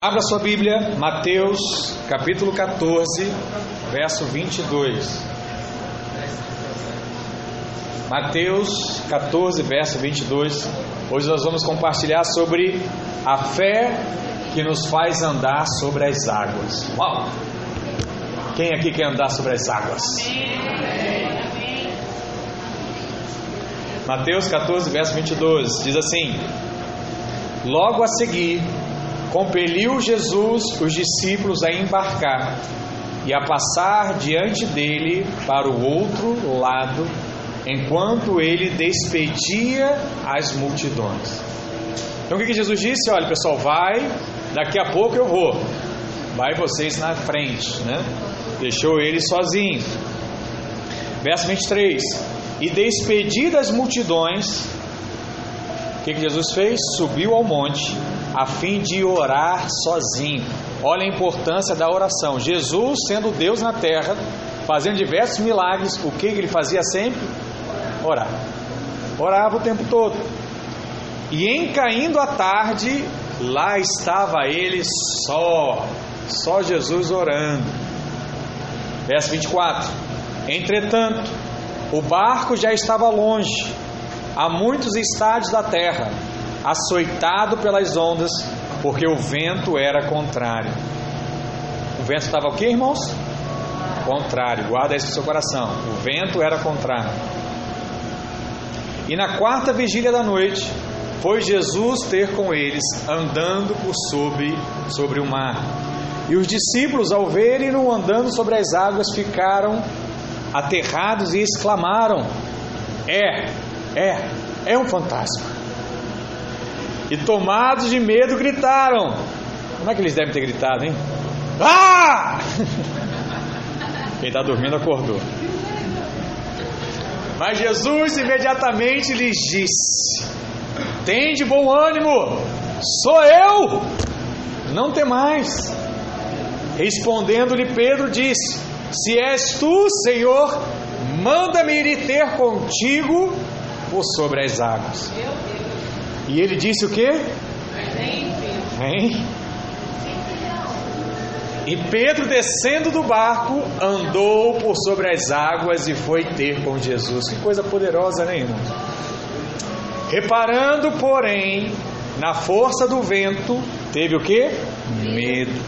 Abra sua Bíblia, Mateus capítulo 14, verso 22. Mateus 14, verso 22. Hoje nós vamos compartilhar sobre a fé que nos faz andar sobre as águas. Uau! Quem aqui quer andar sobre as águas? Mateus 14, verso 22 diz assim: Logo a seguir, compeliu Jesus os discípulos a embarcar e a passar diante dele para o outro lado, enquanto ele despedia as multidões. Então o que Jesus disse? Olha, pessoal, vai, daqui a pouco eu vou. Vai vocês na frente, né? Deixou ele sozinho. Verso 23. E despedidas as multidões, o que, Jesus fez? Subiu ao monte a fim de orar sozinho. Olha a importância da oração. Jesus, sendo Deus na terra, fazendo diversos milagres, o que ele fazia sempre? Orar. Orava o tempo todo. E em caindo a tarde, lá estava ele só, só Jesus orando. Verso 24: Entretanto, o barco já estava longe, a muitos estádios da terra açoitado pelas ondas, porque o vento era contrário. O vento estava o que, irmãos? Contrário. Guarda isso no seu coração. O vento era contrário. E na quarta vigília da noite, foi Jesus ter com eles, andando por sobre, sobre o mar. E os discípulos, ao verem-no andando sobre as águas, ficaram aterrados e exclamaram: É, é, é um fantasma. E tomados de medo gritaram. Como é que eles devem ter gritado, hein? Ah! Quem está dormindo acordou. Mas Jesus imediatamente lhes disse: Tem de bom ânimo, sou eu, não tem mais. Respondendo-lhe Pedro disse: Se és tu, Senhor, manda-me ir ter contigo por sobre as águas. E ele disse o que? Vem. E Pedro, descendo do barco, andou por sobre as águas e foi ter com Jesus. Que coisa poderosa, né, irmão? Reparando, porém, na força do vento, teve o que? Medo.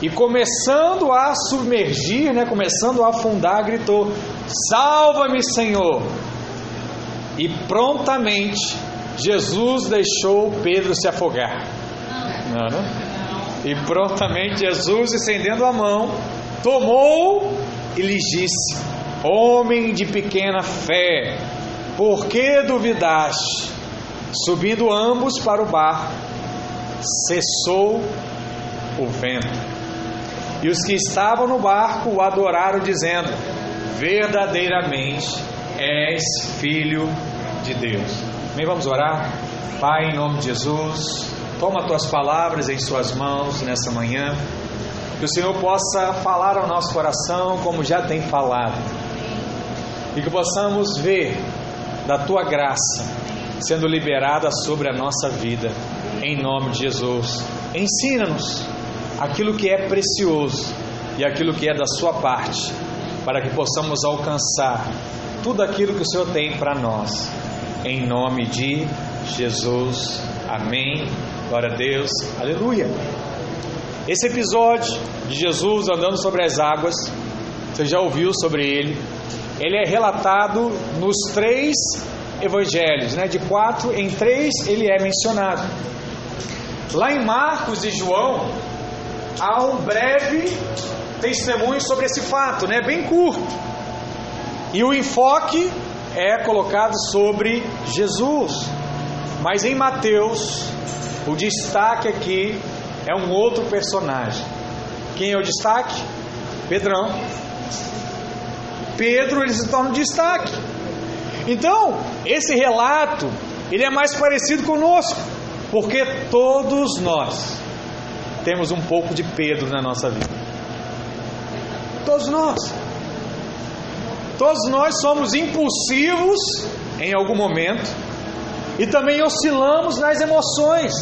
E começando a submergir, né, começando a afundar, gritou: Salva-me, Senhor! E prontamente Jesus deixou Pedro se afogar. Não, não? E prontamente Jesus, estendendo a mão, tomou e lhes disse: Homem de pequena fé, por que duvidaste? Subindo ambos para o barco, cessou o vento. E os que estavam no barco o adoraram, dizendo: Verdadeiramente és filho de Deus. Bem, vamos orar. Pai, em nome de Jesus, toma tuas palavras em suas mãos nessa manhã. Que o Senhor possa falar ao nosso coração como já tem falado. E que possamos ver da tua graça sendo liberada sobre a nossa vida. Em nome de Jesus. Ensina-nos aquilo que é precioso e aquilo que é da sua parte, para que possamos alcançar tudo aquilo que o Senhor tem para nós em nome de Jesus. Amém. Glória a Deus. Aleluia. Esse episódio de Jesus andando sobre as águas, você já ouviu sobre ele. Ele é relatado nos três evangelhos, né? De quatro em três ele é mencionado. Lá em Marcos e João há um breve testemunho sobre esse fato, né? Bem curto. E o enfoque é colocado sobre Jesus. Mas em Mateus, o destaque aqui é um outro personagem. Quem é o destaque? Pedrão. Pedro ele se torna um destaque. Então, esse relato, ele é mais parecido conosco, porque todos nós temos um pouco de Pedro na nossa vida. Todos nós. Todos nós somos impulsivos em algum momento e também oscilamos nas emoções.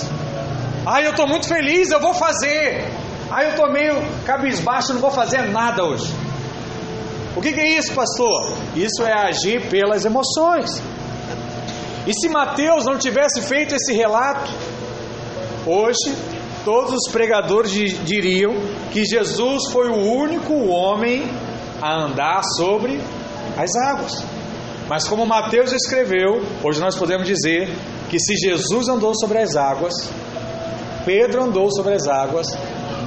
Ah, eu estou muito feliz, eu vou fazer. Ah, eu estou meio cabisbaixo, não vou fazer nada hoje. O que, que é isso, pastor? Isso é agir pelas emoções. E se Mateus não tivesse feito esse relato, hoje todos os pregadores diriam que Jesus foi o único homem a andar sobre as águas. Mas como Mateus escreveu, hoje nós podemos dizer que se Jesus andou sobre as águas, Pedro andou sobre as águas,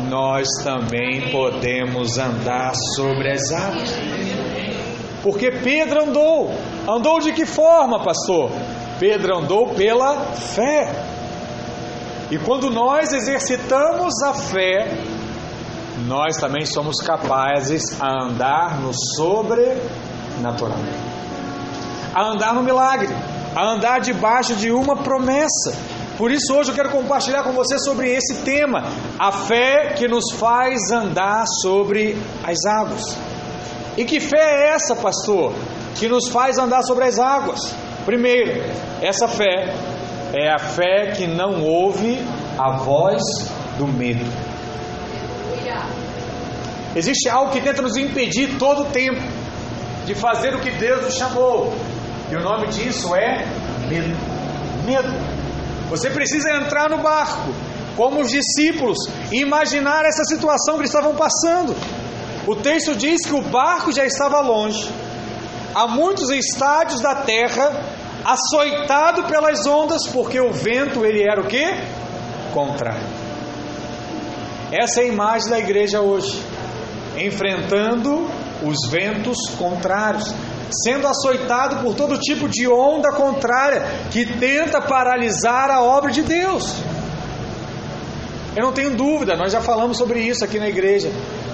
nós também podemos andar sobre as águas. Porque Pedro andou. Andou de que forma, pastor? Pedro andou pela fé. E quando nós exercitamos a fé, nós também somos capazes a andar no sobrenatural, a andar no milagre, a andar debaixo de uma promessa. Por isso, hoje eu quero compartilhar com você sobre esse tema, a fé que nos faz andar sobre as águas. E que fé é essa, pastor, que nos faz andar sobre as águas? Primeiro, essa fé é a fé que não ouve a voz do medo. Existe algo que tenta nos impedir todo o tempo de fazer o que Deus nos chamou. E o nome disso é medo. Medo. Você precisa entrar no barco, como os discípulos, e imaginar essa situação que eles estavam passando. O texto diz que o barco já estava longe, a muitos estádios da terra, açoitado pelas ondas, porque o vento ele era o que? Contrário. Essa é a imagem da igreja hoje, enfrentando os ventos contrários, sendo açoitado por todo tipo de onda contrária que tenta paralisar a obra de Deus. Eu não tenho dúvida, nós já falamos sobre isso aqui na igreja,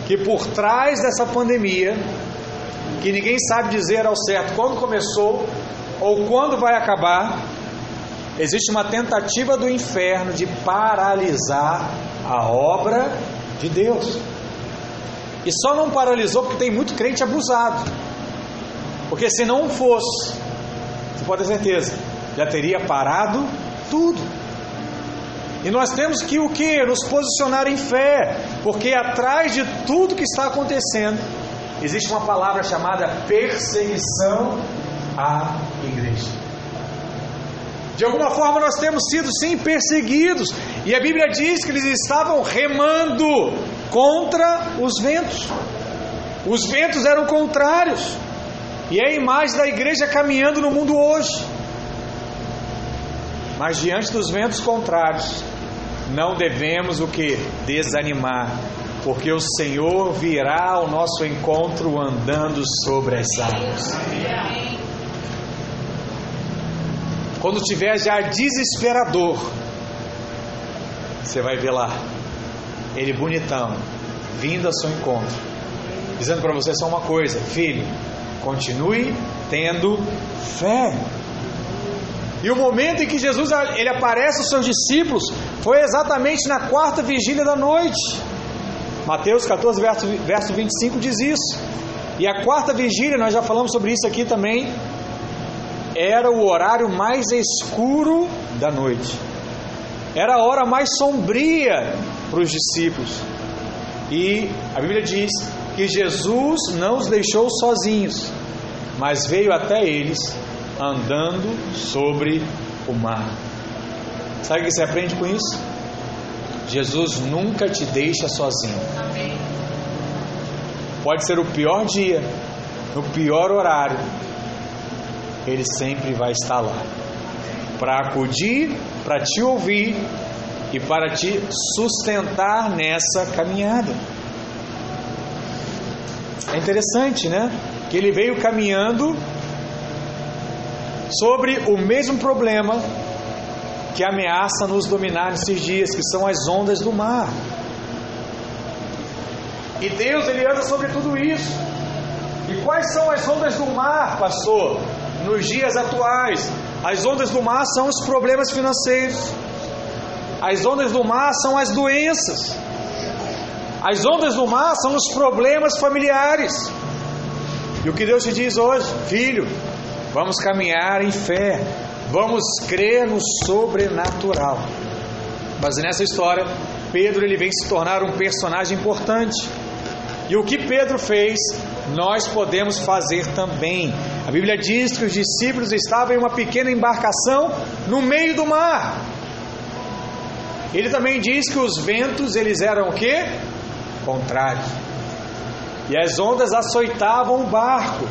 que por trás dessa pandemia, que ninguém sabe dizer ao certo quando começou, ou quando vai acabar, existe uma tentativa do inferno de paralisar a obra de Deus. E só não paralisou porque tem muito crente abusado. Porque se não fosse, você pode ter certeza, já teria parado tudo. E nós temos que o que? Nos posicionar em fé, porque atrás de tudo que está acontecendo, existe uma palavra chamada perseguição à igreja. De alguma forma nós temos sido sim perseguidos, e a Bíblia diz que eles estavam remando contra os ventos. Os ventos eram contrários. E é a imagem da igreja caminhando no mundo hoje. Mas diante dos ventos contrários, não devemos o que? Desanimar, porque o Senhor virá ao nosso encontro andando sobre as águas. Quando tiver já desesperador, você vai ver lá, ele bonitão, vindo ao seu encontro, dizendo para você só uma coisa: filho, continue tendo fé. E o momento em que Jesus ele aparece aos seus discípulos foi exatamente na quarta vigília da noite. Mateus 14, verso, verso 25 diz isso. E a quarta vigília, nós já falamos sobre isso aqui também, era o horário mais escuro da noite. Era a hora mais sombria para os discípulos. E a Bíblia diz que Jesus não os deixou sozinhos, mas veio até eles andando sobre o mar. Sabe o que você aprende com isso? Jesus nunca te deixa sozinho. Pode ser o pior dia, no pior horário, ele sempre vai estar lá para acudir, para te ouvir e para te sustentar nessa caminhada. É interessante, né? Que ele veio caminhando sobre o mesmo problema que ameaça nos dominar nesses dias, que são as ondas do mar. E Deus ele anda sobre tudo isso. E quais são as ondas do mar, pastor? nos dias atuais. As ondas do mar são os problemas financeiros. As ondas do mar são as doenças. As ondas do mar são os problemas familiares. E o que Deus te diz hoje, filho, vamos caminhar em fé, vamos crer no sobrenatural. Mas nessa história, Pedro ele vem se tornar um personagem importante. E o que Pedro fez, nós podemos fazer também. A Bíblia diz que os discípulos estavam em uma pequena embarcação no meio do mar. Ele também diz que os ventos eles eram o quê? Contrários. E as ondas açoitavam o barco.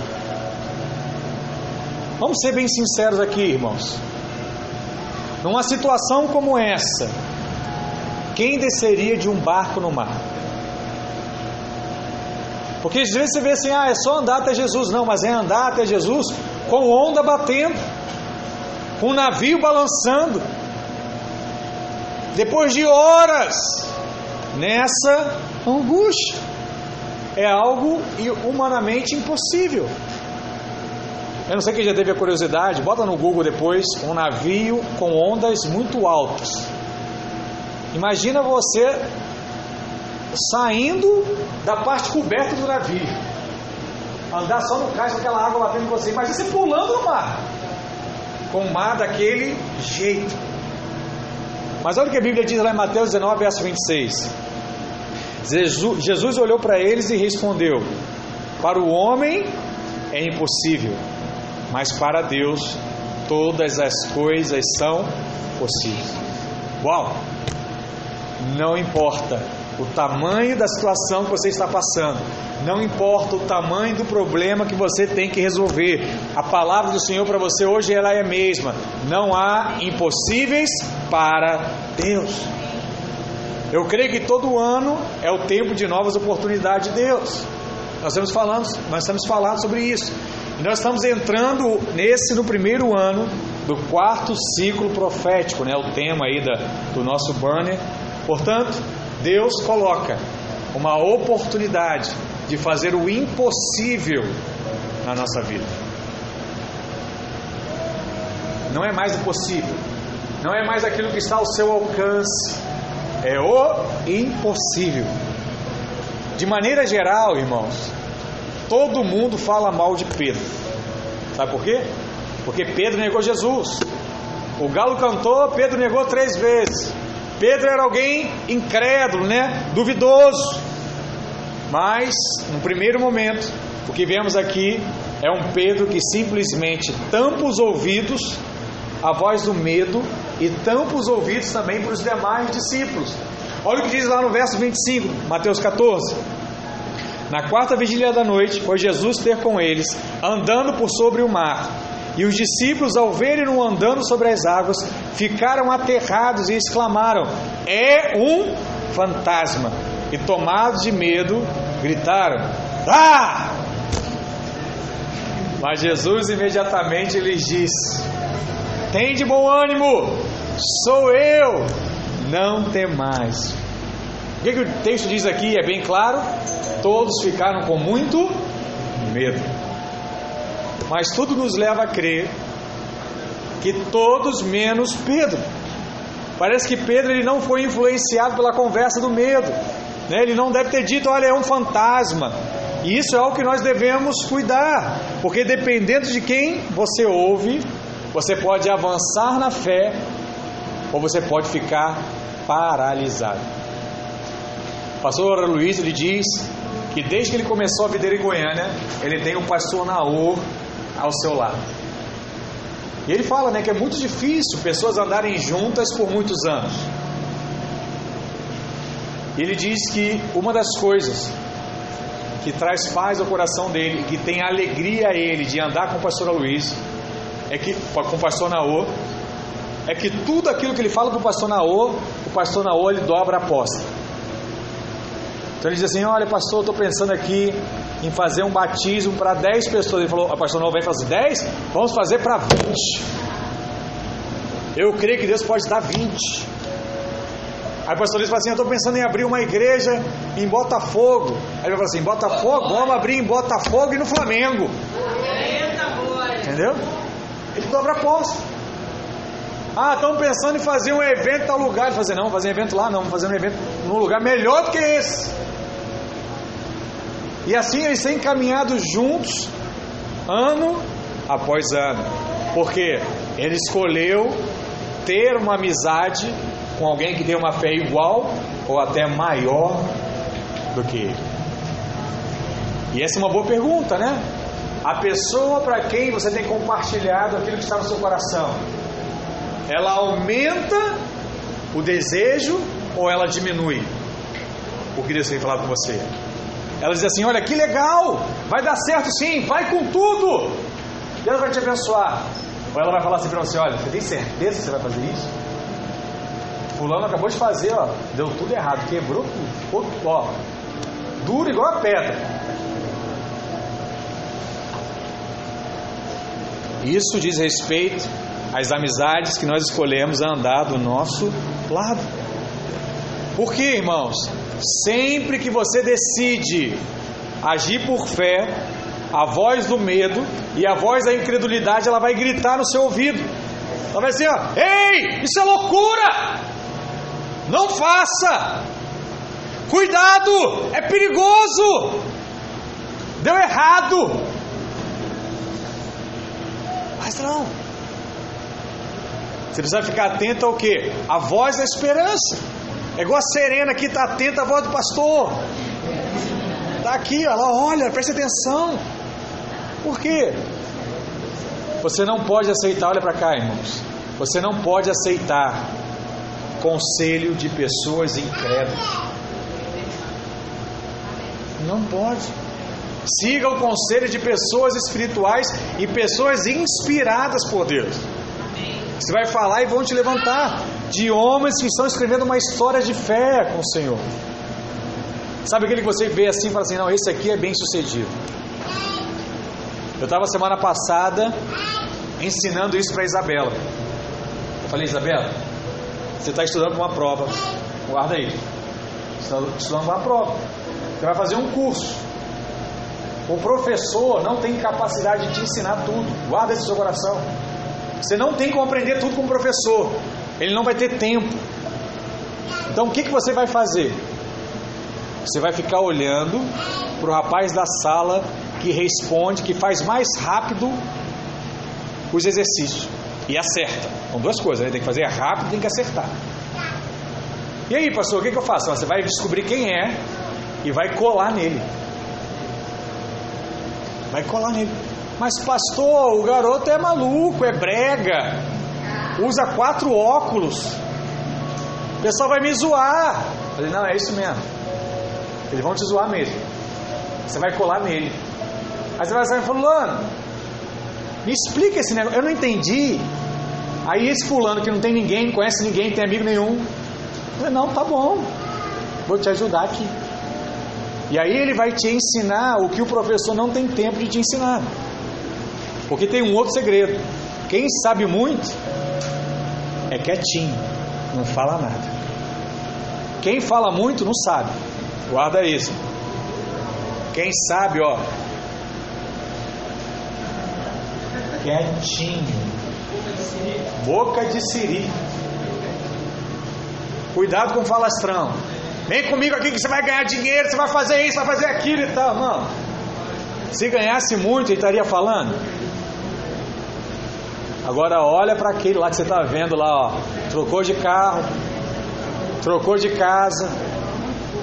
Vamos ser bem sinceros aqui, irmãos. Numa situação como essa, quem desceria de um barco no mar? Porque às vezes você vê assim, ah, é só andar até Jesus. Não, mas é andar até Jesus com onda batendo, com o navio balançando. Depois de horas nessa angústia, é algo humanamente impossível. Eu não sei quem já teve a curiosidade, bota no Google depois um navio com ondas muito altas. Imagina você saindo da parte coberta do navio, andar só no cais com aquela água batendo em você. Imagina você pulando no mar, com o mar daquele jeito. Mas olha o que a Bíblia diz lá em Mateus 19, verso 26. Jesus, Jesus olhou para eles e respondeu: Para o homem é impossível, mas para Deus todas as coisas são possíveis. Uau! Não importa o tamanho da situação que você está passando, não importa o tamanho do problema que você tem que resolver. A palavra do Senhor para você hoje ela é a mesma. Não há impossíveis para Deus. Eu creio que todo ano é o tempo de novas oportunidades de Deus. Nós estamos falando, nós estamos falando sobre isso. E nós estamos entrando nesse no primeiro ano do quarto ciclo profético, né? O tema aí da, do nosso banner. Portanto, Deus coloca uma oportunidade de fazer o impossível na nossa vida. Não é mais impossível, não é mais aquilo que está ao seu alcance, é o impossível. De maneira geral, irmãos, todo mundo fala mal de Pedro. Sabe por quê? Porque Pedro negou Jesus. O galo cantou, Pedro negou três vezes. Pedro era alguém incrédulo, né? Duvidoso. Mas, no primeiro momento, o que vemos aqui é um Pedro que simplesmente tampa os ouvidos à voz do medo e tampa os ouvidos também para os demais discípulos. Olha o que diz lá no verso 25, Mateus 14. Na quarta vigília da noite, foi Jesus ter com eles, andando por sobre o mar. E os discípulos, ao verem-no andando sobre as águas, ficaram aterrados e exclamaram: É um fantasma! E tomados de medo, gritaram: Ah! Mas Jesus imediatamente lhes disse: Tem de bom ânimo, sou eu, não temais. O que, que o texto diz aqui é bem claro: todos ficaram com muito medo. Mas tudo nos leva a crer que todos menos Pedro. Parece que Pedro ele não foi influenciado pela conversa do medo. Né? Ele não deve ter dito, olha, é um fantasma. E isso é algo que nós devemos cuidar, porque dependendo de quem você ouve, você pode avançar na fé ou você pode ficar paralisado. O pastor Luiz ele diz que desde que ele começou a vida em Goiânia, ele tem o pastor Naor ao seu lado. E ele fala né, que é muito difícil pessoas andarem juntas por muitos anos. Ele diz que uma das coisas que traz paz ao coração dele, que tem alegria a ele de andar com o pastor Luiz, é que com o pastor Naô, é que tudo aquilo que ele fala para o pastor Naô, o pastor Naô ele dobra a aposta. Então ele diz assim: Olha, pastor, estou pensando aqui em fazer um batismo para 10 pessoas. Ele falou: A pastor Naô vem fazer 10? Vamos fazer para 20. Eu creio que Deus pode dar 20. Aí o pastor Luiz fala assim: Eu estou pensando em abrir uma igreja em Botafogo. Aí ele fala assim: Botafogo? Vamos abrir em Botafogo e no Flamengo. Entendeu? Ele dobra a aposta. Ah, estão pensando em fazer um evento em tal lugar. Ele fazer, não, fazer um evento lá, não, vamos fazer um evento num lugar melhor do que esse. E assim eles têm caminhado juntos, ano após ano. Porque ele escolheu ter uma amizade com alguém que tem uma fé igual ou até maior do que ele? E essa é uma boa pergunta, né? A pessoa para quem você tem compartilhado aquilo que está no seu coração, ela aumenta o desejo ou ela diminui o que Deus tem falado com você? Ela diz assim: Olha que legal, vai dar certo sim, vai com tudo, Deus vai te abençoar. Ou ela vai falar assim para você: Olha, você tem certeza que você vai fazer isso? Fulano acabou de fazer, ó, deu tudo errado, quebrou tudo, ó, duro igual a pedra. Isso diz respeito às amizades que nós escolhemos a andar do nosso lado. Por quê, irmãos? Sempre que você decide agir por fé, a voz do medo e a voz da incredulidade ela vai gritar no seu ouvido. Ela vai dizer: ó, Ei, isso é loucura! Não faça! Cuidado! É perigoso! Deu errado! Mas não. Você precisa ficar atento ao que? A voz da esperança. É igual a Serena que está atenta à voz do pastor. Está aqui, ela olha, preste atenção. Por quê? Você não pode aceitar, olha para cá, irmãos. Você não pode aceitar conselho de pessoas incrédulas. Não pode. Siga o conselho de pessoas espirituais e pessoas inspiradas por Deus. Você vai falar e vão te levantar de homens que estão escrevendo uma história de fé com o Senhor. Sabe aquele que você vê assim e fala assim: não, esse aqui é bem sucedido. Eu estava semana passada ensinando isso para Isabela. Eu falei, Isabela, você está estudando uma prova. Guarda aí. Você está estudando uma prova. Você vai fazer um curso. O professor não tem capacidade de te ensinar tudo. Guarda esse seu coração. Você não tem como aprender tudo com o professor. Ele não vai ter tempo. Então o que, que você vai fazer? Você vai ficar olhando para o rapaz da sala que responde, que faz mais rápido os exercícios e acerta. São duas coisas, né? tem que fazer rápido e tem que acertar. E aí, pastor, o que, que eu faço? Você vai descobrir quem é e vai colar nele. Vai colar nele. Mas, pastor, o garoto é maluco, é brega, usa quatro óculos. O pessoal vai me zoar. Eu falei, não, é isso mesmo. Eles vão te zoar mesmo. Você vai colar nele. Aí você vai sair fulano, me explica esse negócio. Eu não entendi. Aí esse fulano que não tem ninguém, não conhece ninguém, não tem amigo nenhum. Eu falei, não, tá bom. Vou te ajudar aqui. E aí ele vai te ensinar o que o professor não tem tempo de te ensinar. Porque tem um outro segredo. Quem sabe muito é quietinho, não fala nada. Quem fala muito não sabe. Guarda isso. Quem sabe, ó, quietinho. Boca de siri. Cuidado com o falastrão. Vem comigo aqui que você vai ganhar dinheiro, você vai fazer isso, vai fazer aquilo e tal. Não. Se ganhasse muito, ele estaria falando. Agora olha para aquele lá que você está vendo lá, ó. Trocou de carro, trocou de casa.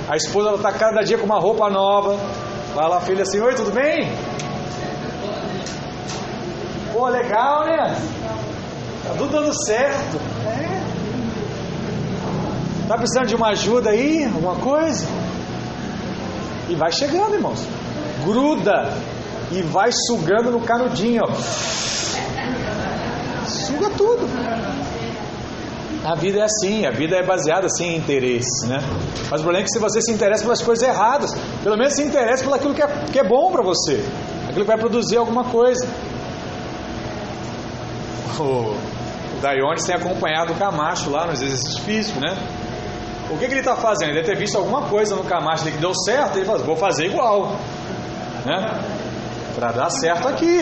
A esposa está cada dia com uma roupa nova. Fala a filha assim, oi, tudo bem? Pô, legal, né? Tá tudo dando certo. É. Tá precisando de uma ajuda aí? Alguma coisa? E vai chegando, irmãos. Gruda e vai sugando no canudinho, ó. Suga tudo. A vida é assim, a vida é baseada assim em interesses, né? Mas o problema é que se você se interessa pelas coisas erradas, pelo menos se interessa pelo aquilo que é, que é bom para você, aquilo que vai produzir alguma coisa. O, o Daiones tem acompanhado o Camacho lá nos exercícios físicos, né? O que, que ele está fazendo? Ele deve ter visto alguma coisa no Camacho que deu certo, ele fala, vou fazer igual, né? Para dar certo aqui.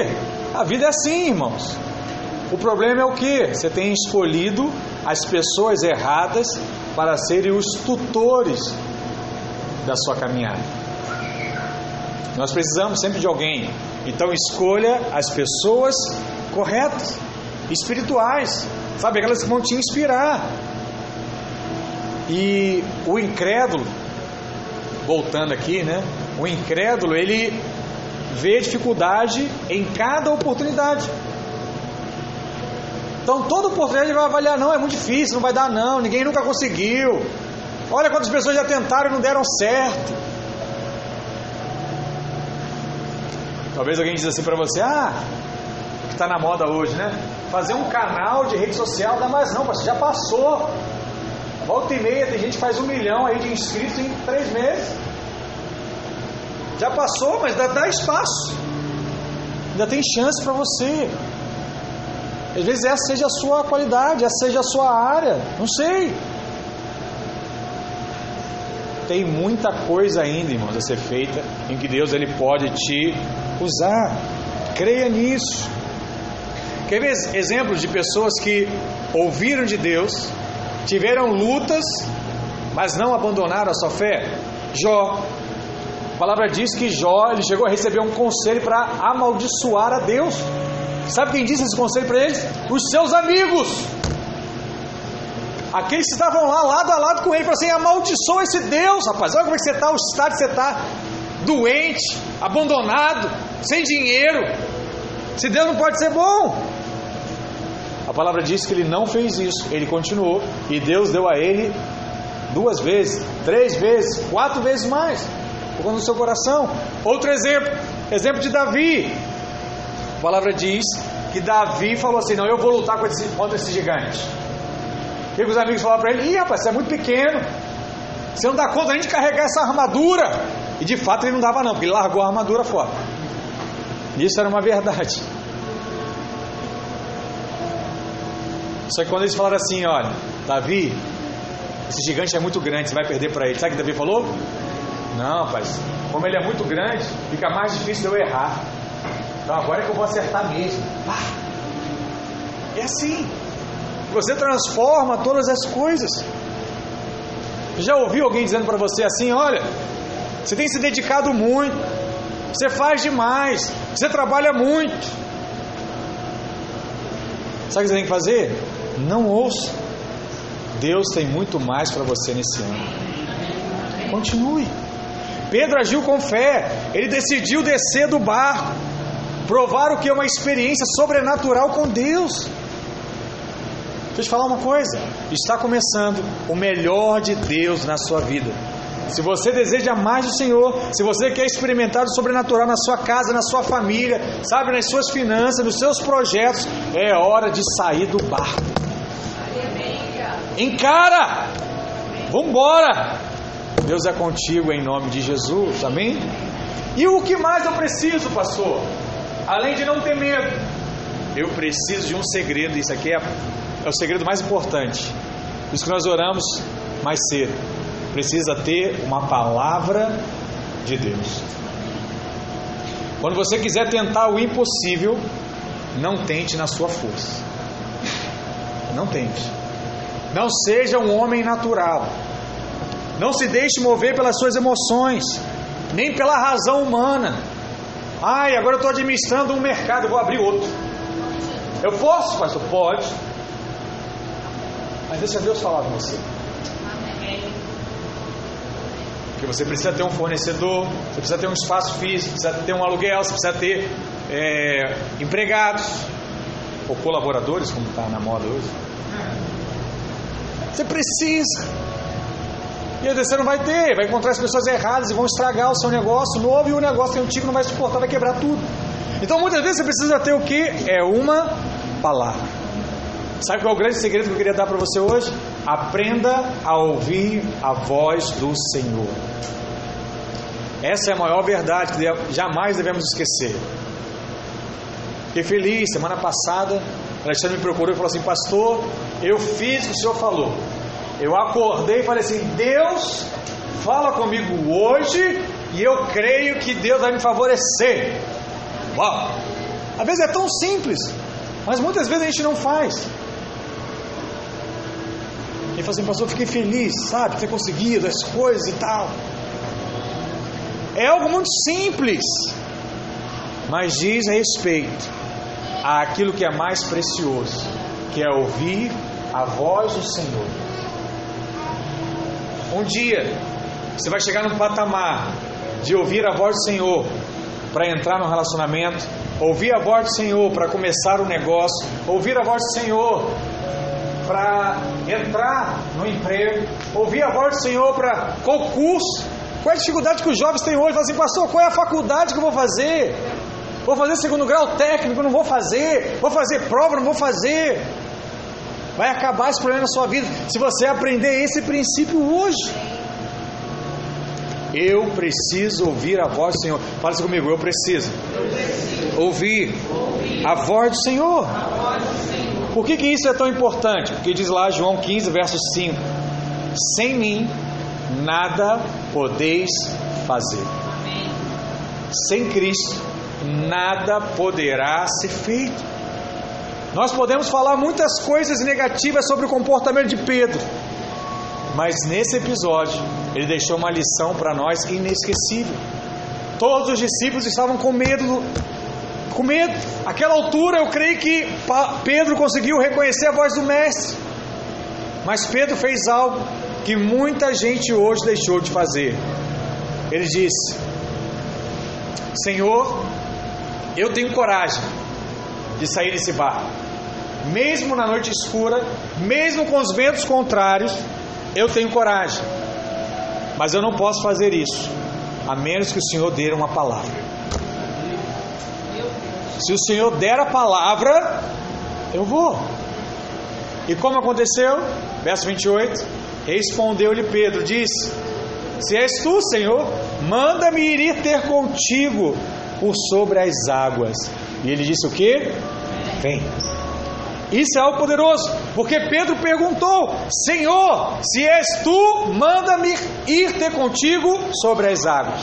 A vida é assim, irmãos. O problema é o que? Você tem escolhido as pessoas erradas para serem os tutores da sua caminhada. Nós precisamos sempre de alguém. Então escolha as pessoas corretas, espirituais, sabe aquelas que vão te inspirar. E o incrédulo, voltando aqui, né? O incrédulo, ele vê dificuldade em cada oportunidade. Então, oportunidade ele vai avaliar: não, é muito difícil, não vai dar, não, ninguém nunca conseguiu. Olha quantas pessoas já tentaram e não deram certo. Talvez alguém diz assim para você: ah, que está na moda hoje, né? Fazer um canal de rede social dá mais não, mas já passou. Volta e meia, tem gente que faz um milhão aí de inscritos em três meses. Já passou, mas dá, dá espaço. Ainda tem chance para você. Às vezes essa seja a sua qualidade, essa seja a sua área. Não sei. Tem muita coisa ainda, irmãos, a ser feita em que Deus ele pode te usar. Creia nisso. Quer ver exemplos de pessoas que ouviram de Deus, tiveram lutas, mas não abandonaram a sua fé? Jó. A palavra diz que Jó ele chegou a receber um conselho para amaldiçoar a Deus. Sabe quem disse esse conselho para eles? Os seus amigos. Aqueles que estavam lá, lado a lado com ele, falaram assim: amaldiçoa esse Deus, rapaz. Olha como é que você está, o estado que você está, doente, abandonado, sem dinheiro. Esse Deus não pode ser bom. A palavra diz que ele não fez isso, ele continuou, e Deus deu a ele duas vezes, três vezes, quatro vezes mais, ficou no seu coração. Outro exemplo, exemplo de Davi. A palavra diz que Davi falou assim: Não, eu vou lutar contra esse, contra esse gigante. E os amigos falaram para ele: Ih, rapaz, você é muito pequeno, você não dá conta nem de carregar essa armadura. E de fato ele não dava, não, porque ele largou a armadura fora. Isso era uma verdade. Só que quando eles falaram assim: Olha, Davi, esse gigante é muito grande, você vai perder para ele. Sabe o que Davi falou? Não, rapaz, como ele é muito grande, fica mais difícil de eu errar. Então agora é que eu vou acertar mesmo. É assim. Você transforma todas as coisas. Já ouviu alguém dizendo para você assim: olha, você tem se dedicado muito, você faz demais, você trabalha muito. Sabe o que você tem que fazer? Não ouça. Deus tem muito mais para você nesse ano. Continue. Pedro agiu com fé, ele decidiu descer do barco, provar o que é uma experiência sobrenatural com Deus. Deixa eu te falar uma coisa: está começando o melhor de Deus na sua vida. Se você deseja mais do Senhor, se você quer experimentar o sobrenatural na sua casa, na sua família, sabe, nas suas finanças, nos seus projetos, é hora de sair do barco. Encara! Vambora! Deus é contigo em nome de Jesus, amém? E o que mais eu preciso, pastor? Além de não ter medo, eu preciso de um segredo. Isso aqui é, é o segredo mais importante. Isso que nós oramos mais cedo. Precisa ter uma palavra de Deus. Quando você quiser tentar o impossível, não tente na sua força. Não tente. Não seja um homem natural. Não se deixe mover pelas suas emoções, nem pela razão humana. Ai, agora eu estou administrando um mercado, vou abrir outro. Eu posso, pastor? Pode. Mas deixa Deus falar com você. Porque você precisa ter um fornecedor, você precisa ter um espaço físico, precisa ter um aluguel, você precisa ter é, empregados ou colaboradores, como está na moda hoje. Você precisa. E você não vai ter, vai encontrar as pessoas erradas e vão estragar o seu negócio novo e o negócio antigo não vai suportar, vai quebrar tudo. Então muitas vezes você precisa ter o que? É uma palavra. Sabe qual é o grande segredo que eu queria dar para você hoje? Aprenda a ouvir a voz do Senhor. Essa é a maior verdade que jamais devemos esquecer. Fiquei feliz, semana passada, Alexandre me procurou e falou assim: Pastor, eu fiz o que o senhor falou. Eu acordei e falei assim: Deus, fala comigo hoje e eu creio que Deus vai me favorecer. Uau! Às vezes é tão simples, mas muitas vezes a gente não faz. Ele falou assim: Pastor, fiquei feliz, sabe, ter conseguido as coisas e tal. É algo muito simples, mas diz respeito àquilo que é mais precioso, que é ouvir a voz do Senhor. Um dia você vai chegar num patamar de ouvir a voz do Senhor para entrar no relacionamento, ouvir a voz do Senhor para começar o negócio, ouvir a voz do Senhor para entrar no emprego, ouvir a voz do Senhor para concurso. Qual é a dificuldade que os jovens têm hoje? Falam assim, pastor, qual é a faculdade que eu vou fazer? Vou fazer segundo grau técnico, não vou fazer. Vou fazer prova, não vou fazer. Vai acabar esse problema na sua vida se você aprender esse princípio hoje. Eu preciso ouvir a voz do Senhor. Fala isso comigo, eu preciso, eu preciso. Ouvir, ouvir a voz do Senhor. Por que, que isso é tão importante? Porque diz lá João 15, verso 5: Sem mim nada podeis fazer. Amém. Sem Cristo nada poderá ser feito. Nós podemos falar muitas coisas negativas sobre o comportamento de Pedro, mas nesse episódio ele deixou uma lição para nós inesquecível. Todos os discípulos estavam com medo, com medo. Aquela altura eu creio que Pedro conseguiu reconhecer a voz do mestre. Mas Pedro fez algo que muita gente hoje deixou de fazer. Ele disse: Senhor, eu tenho coragem de sair desse barco, mesmo na noite escura, mesmo com os ventos contrários, eu tenho coragem, mas eu não posso fazer isso, a menos que o Senhor dê uma palavra. Se o Senhor der a palavra, eu vou. E como aconteceu? Verso 28: Respondeu-lhe Pedro: Disse: Se és tu, Senhor, manda-me ir ter contigo por sobre as águas. E ele disse o que? Vem. Isso é algo poderoso, porque Pedro perguntou: Senhor, se és tu, manda-me ir ter contigo sobre as águas.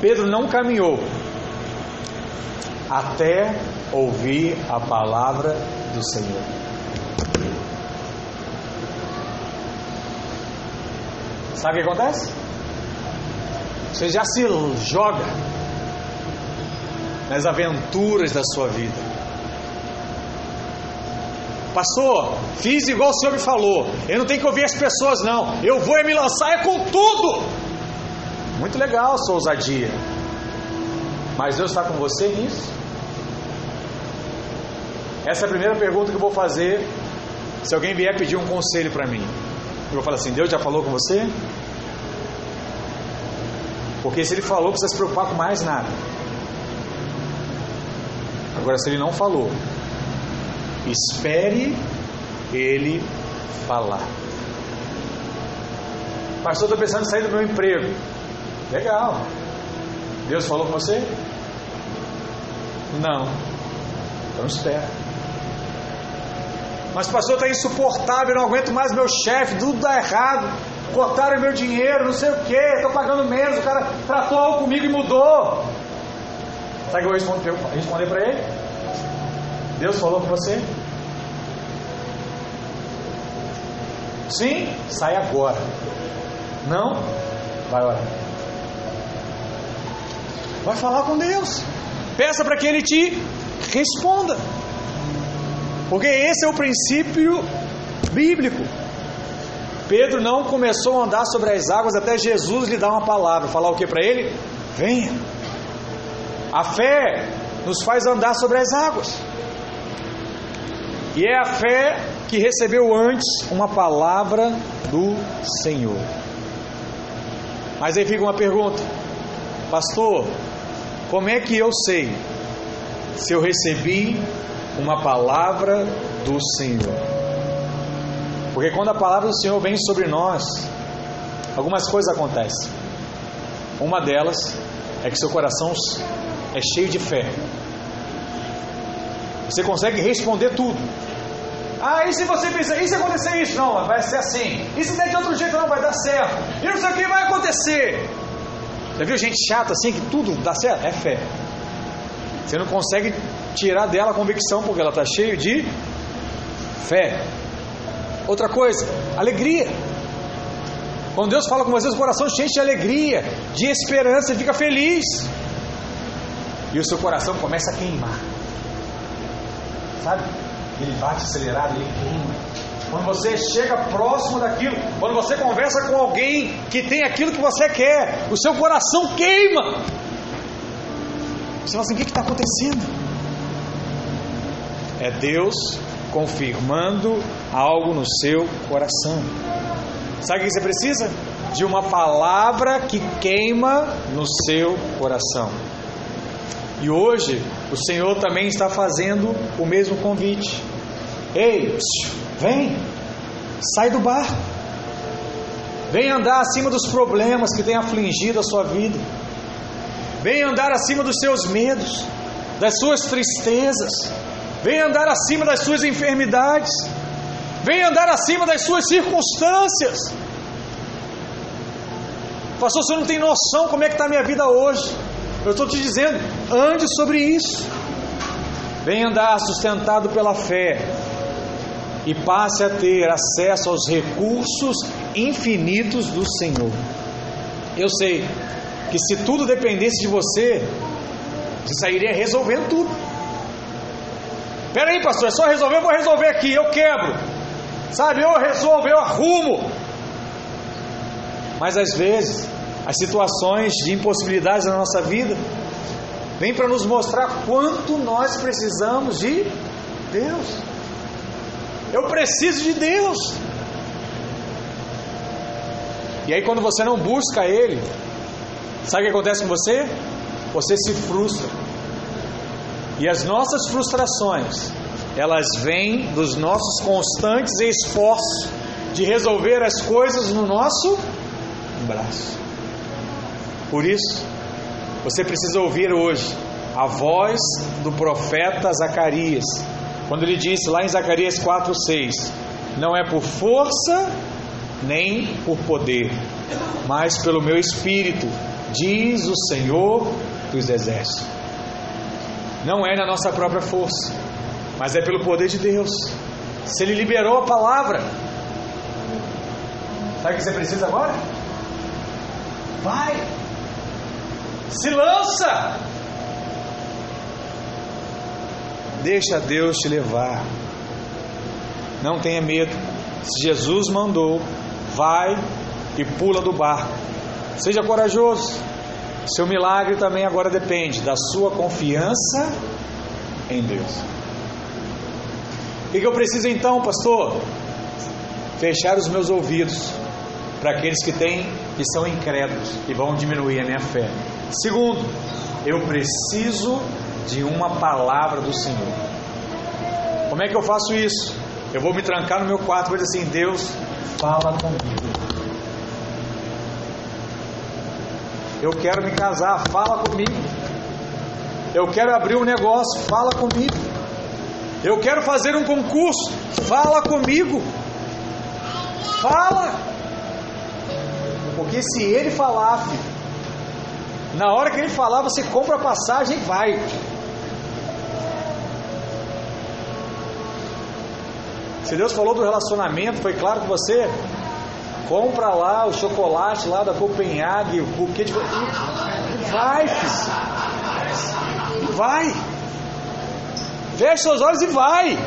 Pedro não caminhou até ouvir a palavra do Senhor. Sabe o que acontece? Você já se joga nas aventuras da sua vida. Pastor, fiz igual o Senhor me falou. Eu não tenho que ouvir as pessoas, não. Eu vou me lançar é com tudo. Muito legal sua ousadia. Mas Deus está com você nisso? Essa é a primeira pergunta que eu vou fazer. Se alguém vier pedir um conselho para mim, eu vou falar assim: Deus já falou com você? Porque se ele falou, precisa se preocupar com mais nada. Agora, se ele não falou, espere ele falar. Pastor, estou pensando em sair do meu emprego. Legal. Deus falou com você? Não. Então espera. Mas pastor está insuportável, não aguento mais meu chefe, tudo dá errado. Cortaram meu dinheiro, não sei o que, estou pagando menos, o cara tratou algo comigo e mudou. Sabe o que eu responder para ele? Deus falou com você? Sim? Sai agora. Não? Vai orar. Vai falar com Deus. Peça para que Ele te responda. Porque esse é o princípio bíblico. Pedro não começou a andar sobre as águas até Jesus lhe dar uma palavra. Falar o que para ele? Venha. A fé nos faz andar sobre as águas. E é a fé que recebeu antes uma palavra do Senhor. Mas aí fica uma pergunta, pastor: como é que eu sei se eu recebi uma palavra do Senhor? Porque quando a palavra do Senhor vem sobre nós, algumas coisas acontecem. Uma delas é que seu coração é cheio de fé. Você consegue responder tudo. Ah, e se você pensar, e se acontecer isso? Não, vai ser assim. E se der de outro jeito? Não, vai dar certo. E não sei o que vai acontecer. Já viu gente chata assim que tudo dá certo? É fé. Você não consegue tirar dela a convicção porque ela está cheia de fé. Outra coisa, alegria. Quando Deus fala com você, o coração cheio de alegria, de esperança, você fica feliz e o seu coração começa a queimar. Sabe? Ele bate acelerado, ele queima. quando você chega próximo daquilo, quando você conversa com alguém que tem aquilo que você quer, o seu coração queima. Você fala assim: o que está acontecendo? É Deus confirmando algo no seu coração. Sabe o que você precisa? De uma palavra que queima no seu coração. E hoje o Senhor também está fazendo o mesmo convite. Ei, vem, sai do barco. Vem andar acima dos problemas que têm afligido a sua vida. Vem andar acima dos seus medos, das suas tristezas. Vem andar acima das suas enfermidades. Vem andar acima das suas circunstâncias. Pastor, você não tem noção como é que está a minha vida hoje. Eu estou te dizendo, ande sobre isso. Vem andar sustentado pela fé e passe a ter acesso aos recursos infinitos do Senhor. Eu sei que se tudo dependesse de você, você sairia resolvendo tudo. Espera aí, pastor, é só resolver, eu vou resolver aqui, eu quebro. Sabe, eu resolvo, eu arrumo. Mas às vezes, as situações de impossibilidades na nossa vida vêm para nos mostrar quanto nós precisamos de Deus. Eu preciso de Deus. E aí, quando você não busca Ele, sabe o que acontece com você? Você se frustra. E as nossas frustrações, elas vêm dos nossos constantes esforços de resolver as coisas no nosso braço. Por isso, você precisa ouvir hoje a voz do profeta Zacarias, quando ele disse lá em Zacarias 4:6, não é por força nem por poder, mas pelo meu espírito, diz o Senhor dos exércitos. Não é na nossa própria força, mas é pelo poder de Deus. Se Ele liberou a palavra, sabe o que você precisa agora? Vai, se lança, deixa Deus te levar. Não tenha medo. Se Jesus mandou, vai e pula do barco. Seja corajoso. Seu milagre também agora depende da sua confiança em Deus. O que eu preciso então, pastor? Fechar os meus ouvidos para aqueles que têm, que são incrédulos, que vão diminuir a minha fé. Segundo, eu preciso de uma palavra do Senhor. Como é que eu faço isso? Eu vou me trancar no meu quarto e vou dizer assim: Deus, fala comigo. Eu quero me casar, fala comigo. Eu quero abrir um negócio, fala comigo. Eu quero fazer um concurso, fala comigo. Fala. Porque se ele falar, filho, na hora que ele falar, você compra a passagem e vai. Se Deus falou do relacionamento, foi claro com você? Compra lá o chocolate lá da Copenhague, o buquê de. Vai, filho. Vai. Feche seus olhos e vai.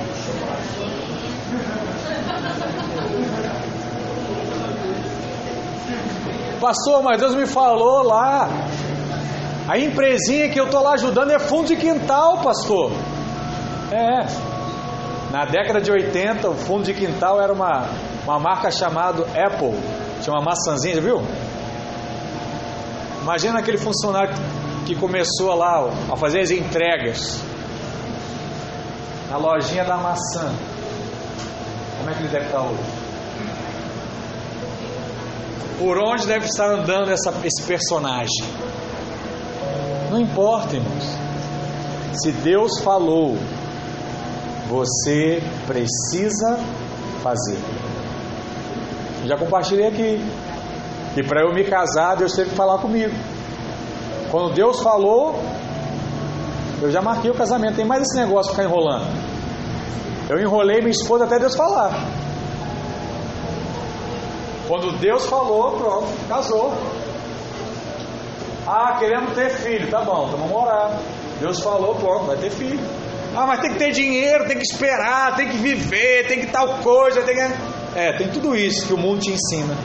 Pastor, mas Deus me falou lá. A empresinha que eu estou lá ajudando é fundo de quintal, pastor. É. Na década de 80, o fundo de quintal era uma, uma marca chamada Apple. Tinha uma maçãzinha, viu? Imagina aquele funcionário que começou lá a fazer as entregas na lojinha da maçã. Como é que ele deve estar hoje? Por onde deve estar andando essa, esse personagem? Não importa, irmãos. Se Deus falou, você precisa fazer. Já compartilhei aqui. E para eu me casar, Deus teve que falar comigo. Quando Deus falou, eu já marquei o casamento. Tem mais esse negócio ficar enrolando. Eu enrolei minha esposa até Deus falar. Quando Deus falou, pronto, casou. Ah, queremos ter filho, tá bom, então vamos orar. Deus falou, pronto, vai ter filho. Ah, mas tem que ter dinheiro, tem que esperar, tem que viver, tem que tal coisa, tem que. É, tem tudo isso que o mundo te ensina.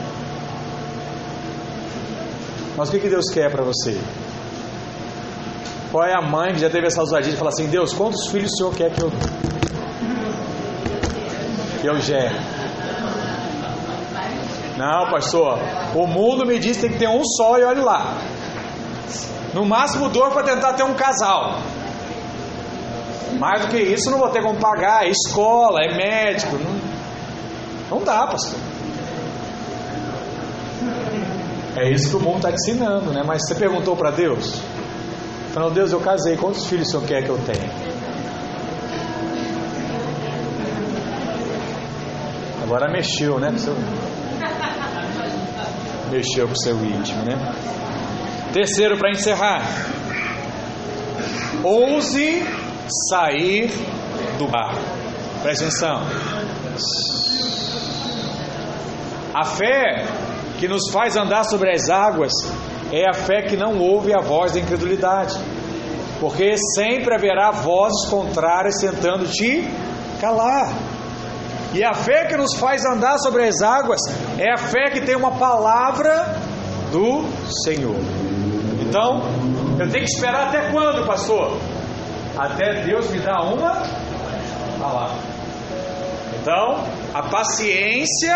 Mas o que, que Deus quer para você? Qual é a mãe que já teve essa ousadia de falar assim: Deus, quantos filhos o Senhor quer que eu, que eu gere? Não, pastor, o mundo me diz que tem que ter um só e olhe lá. No máximo dois para tentar ter um casal. Mais do que isso, não vou ter como pagar. É escola, é médico. Não, não dá, pastor. É isso que o mundo está ensinando, né? Mas você perguntou para Deus? Falou, Deus, eu casei, quantos filhos o Senhor quer que eu tenha? Agora mexeu, né? Seu... Mexeu com o seu íntimo, né? Terceiro, para encerrar. Ouse sair do barco. Presta atenção. A fé que nos faz andar sobre as águas é a fé que não ouve a voz da incredulidade. Porque sempre haverá vozes contrárias tentando te calar. E a fé que nos faz andar sobre as águas é a fé que tem uma palavra do Senhor. Então, eu tenho que esperar até quando, pastor? Até Deus me dar uma palavra. Então, a paciência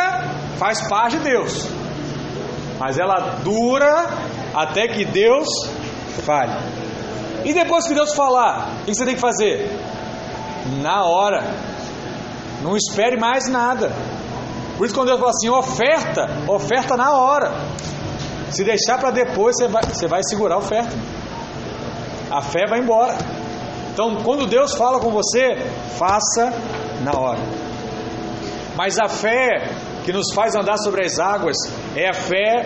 faz parte de Deus, mas ela dura até que Deus fale. E depois que Deus falar, o que você tem que fazer? Na hora. Não espere mais nada. Por isso, quando Deus fala assim, oferta, oferta na hora. Se deixar para depois, você vai, você vai segurar a oferta. A fé vai embora. Então, quando Deus fala com você, faça na hora. Mas a fé que nos faz andar sobre as águas é a fé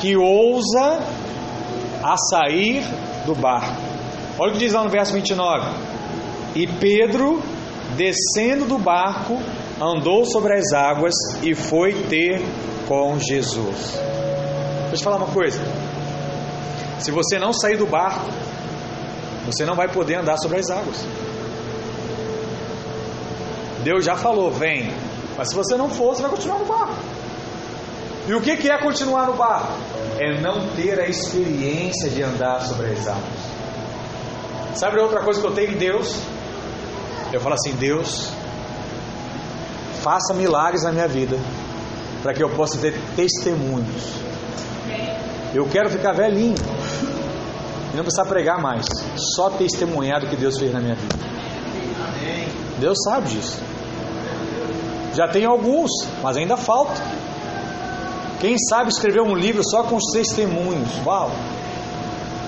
que ousa a sair do barco. Olha o que diz lá no verso 29. E Pedro, descendo do barco, andou sobre as águas e foi ter com Jesus. Deixa eu te falar uma coisa. Se você não sair do barco, você não vai poder andar sobre as águas. Deus já falou, vem. Mas se você não for, você vai continuar no barco. E o que é continuar no barco? É não ter a experiência de andar sobre as águas. Sabe outra coisa que eu tenho em Deus? Eu falo assim: Deus, faça milagres na minha vida, para que eu possa ter testemunhos. Eu quero ficar velhinho e não precisar pregar mais, só testemunhar do que Deus fez na minha vida. Deus sabe disso. Já tem alguns, mas ainda falta. Quem sabe escrever um livro só com os testemunhos? Uau!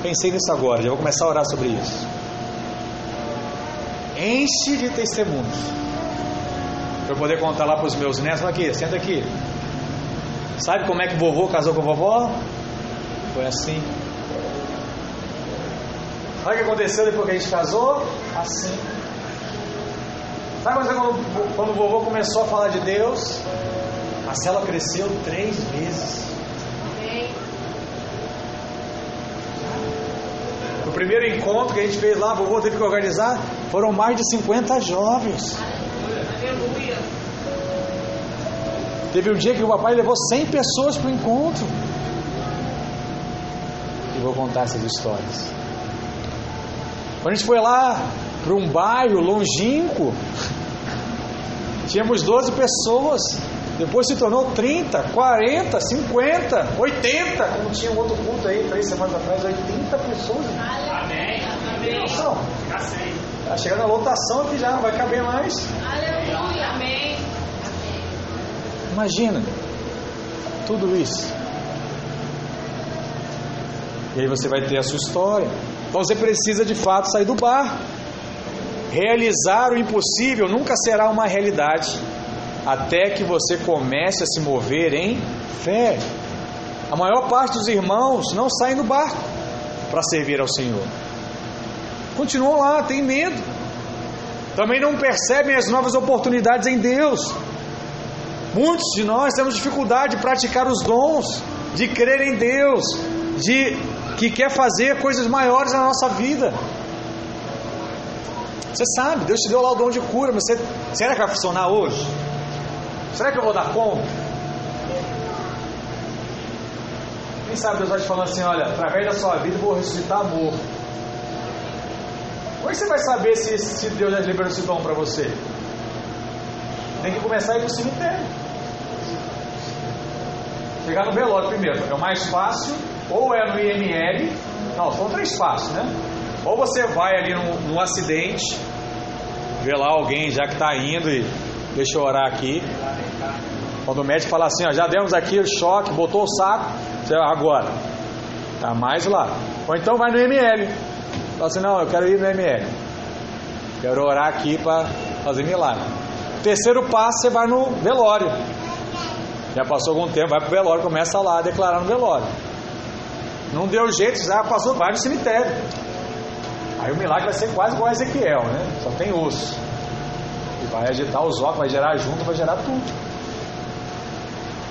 Pensei nisso agora, já vou começar a orar sobre isso. Enche de testemunhos. Para eu poder contar lá para os meus netos, aqui, senta aqui. Sabe como é que vovô casou com vovó? Foi assim. Sabe o que aconteceu depois que a gente casou? Assim. Sabe quando, quando o vovô começou a falar de Deus? A célula cresceu três vezes. No primeiro encontro que a gente fez lá, o vovô teve que organizar, foram mais de 50 jovens. Aleluia. Teve um dia que o papai levou 100 pessoas para o encontro. Vou contar essas histórias. Quando a gente foi lá para um bairro longínquo, tínhamos 12 pessoas. Depois se tornou 30, 40, 50, 80, como tinha um outro culto aí, três semanas atrás, 80 pessoas. Amém. Amém. Noção. Está chegando a lotação aqui já, não vai caber mais. Aleluia. Amém. Imagina tudo isso. E aí você vai ter a sua história. Então você precisa de fato sair do bar. Realizar o impossível nunca será uma realidade até que você comece a se mover em fé. A maior parte dos irmãos não saem do barco para servir ao Senhor. Continuam lá, tem medo. Também não percebem as novas oportunidades em Deus. Muitos de nós temos dificuldade de praticar os dons, de crer em Deus, de que quer fazer coisas maiores na nossa vida. Você sabe, Deus te deu lá o dom de cura, mas você, será que vai funcionar hoje? Será que eu vou dar conta? Quem sabe Deus vai te falando assim: olha, através da sua vida eu vou ressuscitar amor. Como é que você vai saber se, se Deus já liberou esse dom para você? Tem que começar a ir para o cemitério. Chegar no velório primeiro, é o mais fácil, ou é no IML, não, são três passos, né? Ou você vai ali num, num acidente, vê lá alguém já que está indo e deixa eu orar aqui. Quando o médico fala assim, ó, já demos aqui o choque, botou o saco, você, agora, tá mais lá. Ou então vai no ML. Fala assim, não, eu quero ir no ML. Quero orar aqui para fazer milagre. Terceiro passo, você vai no velório. Já passou algum tempo, vai pro velório, começa lá a declarar no velório. Não deu jeito, já passou, vai no cemitério. Aí o milagre vai ser quase igual a Ezequiel, né? Só tem osso. E vai agitar os ossos, vai gerar junto, vai gerar tudo.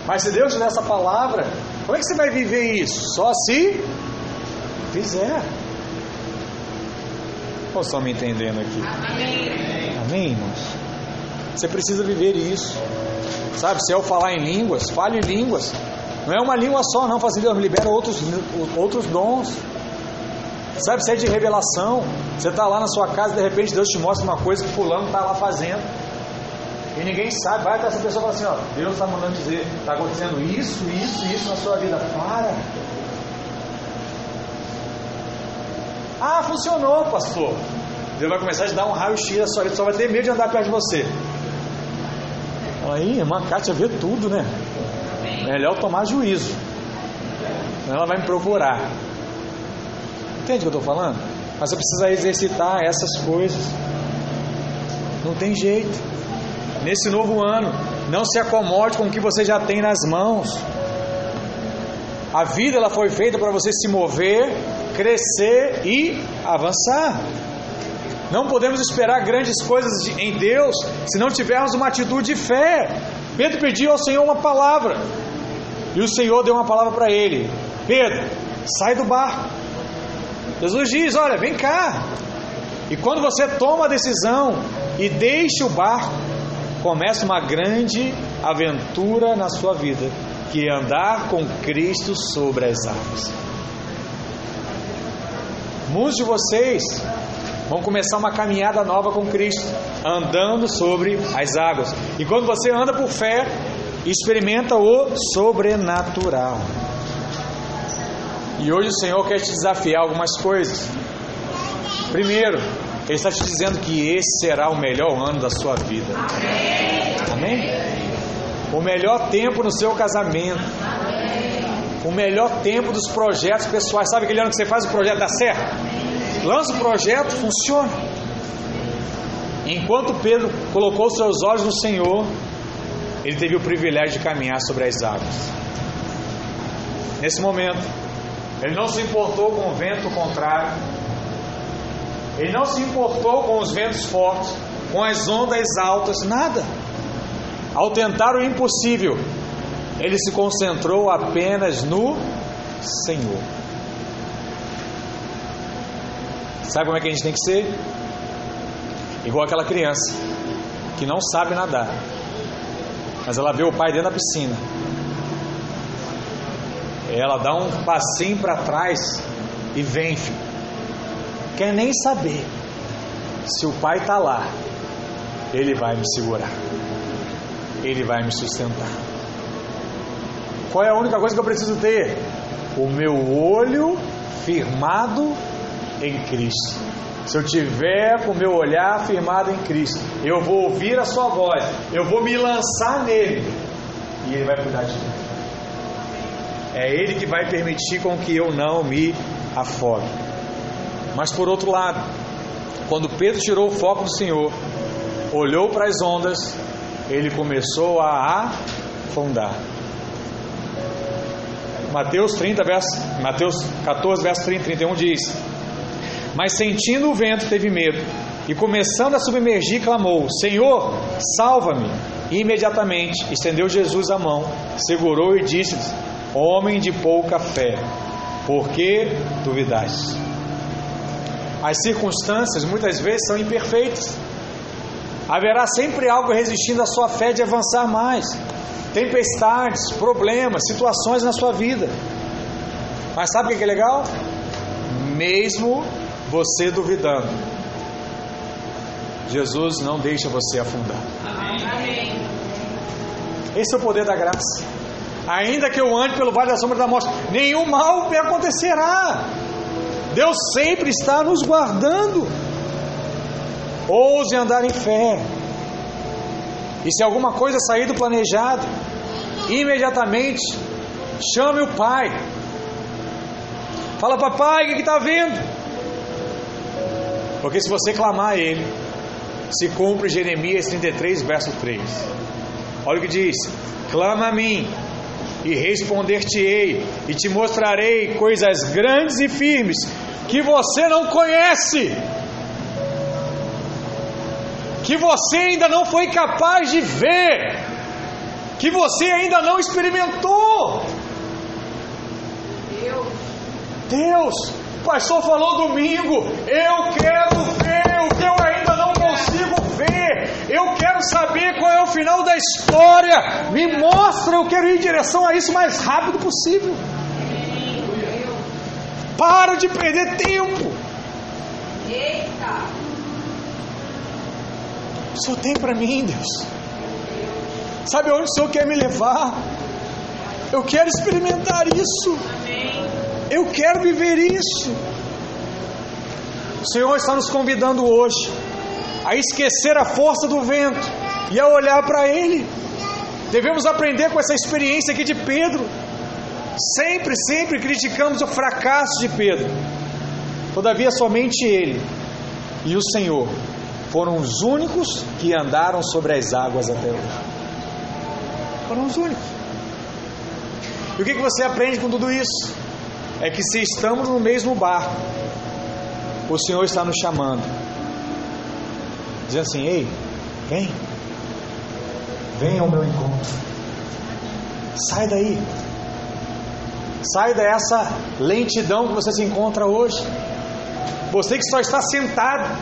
Mas se Deus te der essa palavra, como é que você vai viver isso? Só se fizer. Ou estão me entendendo aqui? Amém. Amém, irmãos? Você precisa viver isso. Sabe, se eu falar em línguas, fale em línguas. Não é uma língua só, não. Fazendo me libera outros, outros dons. Sabe, se é de revelação. Você está lá na sua casa e de repente Deus te mostra uma coisa que fulano está lá fazendo. E ninguém sabe. Vai até essa pessoa e fala assim: ó, Deus está mandando dizer, está acontecendo isso, isso, isso na sua vida. Para. Ah, funcionou, pastor. Deus vai começar a te dar um raio-x da sua vida, só vai ter medo de andar perto de você. Aí, irmã Kátia vê tudo, né? Melhor tomar juízo. Ela vai me procurar. Entende o que eu estou falando? Mas você precisa exercitar essas coisas. Não tem jeito. Nesse novo ano, não se acomode com o que você já tem nas mãos. A vida ela foi feita para você se mover, crescer e avançar. Não podemos esperar grandes coisas em Deus se não tivermos uma atitude de fé. Pedro pediu ao Senhor uma palavra. E o Senhor deu uma palavra para ele: Pedro, sai do barco. Jesus diz: Olha, vem cá. E quando você toma a decisão e deixa o barco, começa uma grande aventura na sua vida, que é andar com Cristo sobre as águas. Muitos de vocês vão começar uma caminhada nova com Cristo, andando sobre as águas. E quando você anda por fé, experimenta o sobrenatural. E hoje o Senhor quer te desafiar algumas coisas. Primeiro, Ele está te dizendo que esse será o melhor ano da sua vida. Amém? O melhor tempo no seu casamento. O melhor tempo dos projetos pessoais. Sabe aquele ano que você faz o projeto da certo? Lança o projeto, funciona. Enquanto Pedro colocou seus olhos no Senhor, ele teve o privilégio de caminhar sobre as águas. Nesse momento, ele não se importou com o vento contrário, ele não se importou com os ventos fortes, com as ondas altas, nada. Ao tentar o impossível, ele se concentrou apenas no Senhor. Sabe como é que a gente tem que ser? Igual aquela criança que não sabe nadar, mas ela vê o pai dentro da piscina. Ela dá um passinho para trás e vem, filho. Quer nem saber se o pai está lá, ele vai me segurar, ele vai me sustentar. Qual é a única coisa que eu preciso ter? O meu olho firmado em Cristo. Se eu tiver com o meu olhar firmado em Cristo, eu vou ouvir a sua voz, eu vou me lançar nele e ele vai cuidar de mim. É ele que vai permitir com que eu não me afogue. Mas por outro lado, quando Pedro tirou o foco do Senhor, olhou para as ondas, ele começou a afundar. Mateus 30, verso, Mateus 14, verso 30, 31 diz: Mas sentindo o vento, teve medo, e começando a submergir, clamou: Senhor, salva-me! E imediatamente estendeu Jesus a mão, segurou e disse-lhes: Homem de pouca fé, por que duvidaste? As circunstâncias muitas vezes são imperfeitas. Haverá sempre algo resistindo à sua fé de avançar mais. Tempestades, problemas, situações na sua vida. Mas sabe o que é legal? Mesmo você duvidando, Jesus não deixa você afundar. Amém. Esse é o poder da graça. Ainda que eu ande pelo vale da sombra da morte, nenhum mal me acontecerá. Deus sempre está nos guardando. Ouse andar em fé. E se alguma coisa sair do planejado, imediatamente chame o Pai. Fala, papai, o que está vendo? Porque se você clamar a Ele, se cumpre Jeremias 33, verso 3. Olha o que diz: clama a mim, e responder-te-ei, e te mostrarei coisas grandes e firmes que você não conhece, que você ainda não foi capaz de ver, que você ainda não experimentou. Deus, Deus, pastor falou domingo, eu quero ver o que eu ainda não consigo ver, eu quero saber qual é o final da história, me mostra, eu quero ir em direção a isso o mais rápido possível. Para de perder tempo. Eita. O Senhor tem para mim, Deus. Sabe onde o Senhor quer me levar? Eu quero experimentar isso. Eu quero viver isso. O Senhor está nos convidando hoje a esquecer a força do vento e a olhar para Ele. Devemos aprender com essa experiência aqui de Pedro. Sempre, sempre criticamos o fracasso de Pedro. Todavia, somente ele e o Senhor foram os únicos que andaram sobre as águas até hoje. Foram os únicos. E o que você aprende com tudo isso? É que se estamos no mesmo barco, o Senhor está nos chamando, dizendo assim: Ei, vem, vem ao meu encontro, sai daí, Sai dessa lentidão que você se encontra hoje. Você que só está sentado.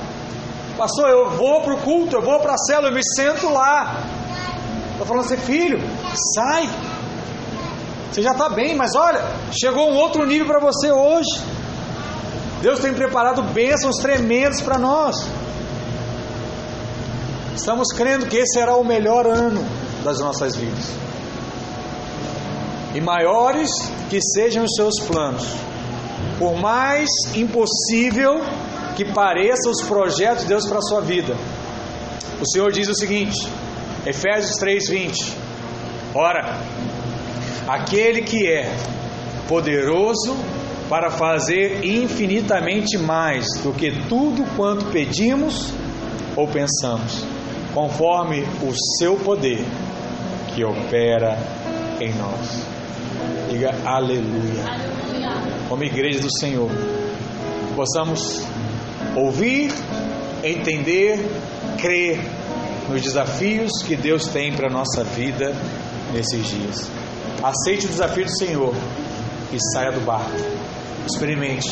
Pastor, eu vou para o culto, eu vou para a célula, eu me sento lá. Estou falando assim, filho, sai. Você já está bem, mas olha, chegou um outro nível para você hoje. Deus tem preparado bênçãos tremendos para nós. Estamos crendo que esse será o melhor ano das nossas vidas e maiores que sejam os seus planos, por mais impossível que pareçam os projetos de Deus para a sua vida. O Senhor diz o seguinte, Efésios 3:20. Ora, aquele que é poderoso para fazer infinitamente mais do que tudo quanto pedimos ou pensamos, conforme o seu poder que opera em nós. Diga aleluia. Como igreja do Senhor, possamos ouvir, entender, crer nos desafios que Deus tem para a nossa vida nesses dias. Aceite o desafio do Senhor e saia do barco. Experimente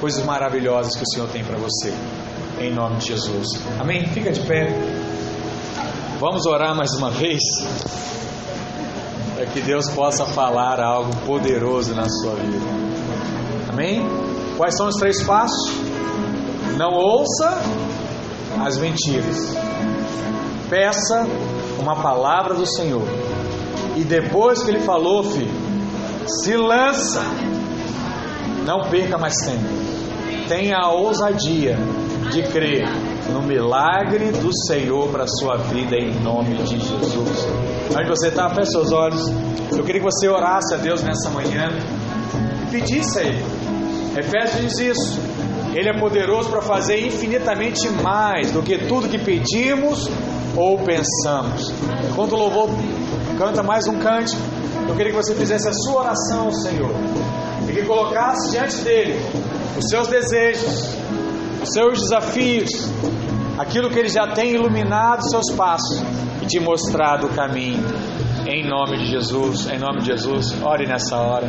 coisas maravilhosas que o Senhor tem para você. Em nome de Jesus. Amém? Fica de pé. Vamos orar mais uma vez para que Deus possa falar algo poderoso na sua vida. Amém? Quais são os três passos? Não ouça as mentiras. Peça uma palavra do Senhor. E depois que ele falou, filho, se lança. Não perca mais tempo. Tenha a ousadia de crer no milagre do Senhor para a sua vida em nome de Jesus. Onde você está, feche seus olhos. Eu queria que você orasse a Deus nessa manhã e pedisse a Ele. Efésios diz isso. Ele é poderoso para fazer infinitamente mais do que tudo que pedimos ou pensamos. Enquanto o louvor canta mais um cântico, eu queria que você fizesse a sua oração Senhor e que colocasse diante dele os seus desejos, os seus desafios, aquilo que Ele já tem iluminado seus passos e te mostrado o caminho. Em nome de Jesus, em nome de Jesus, ore nessa hora.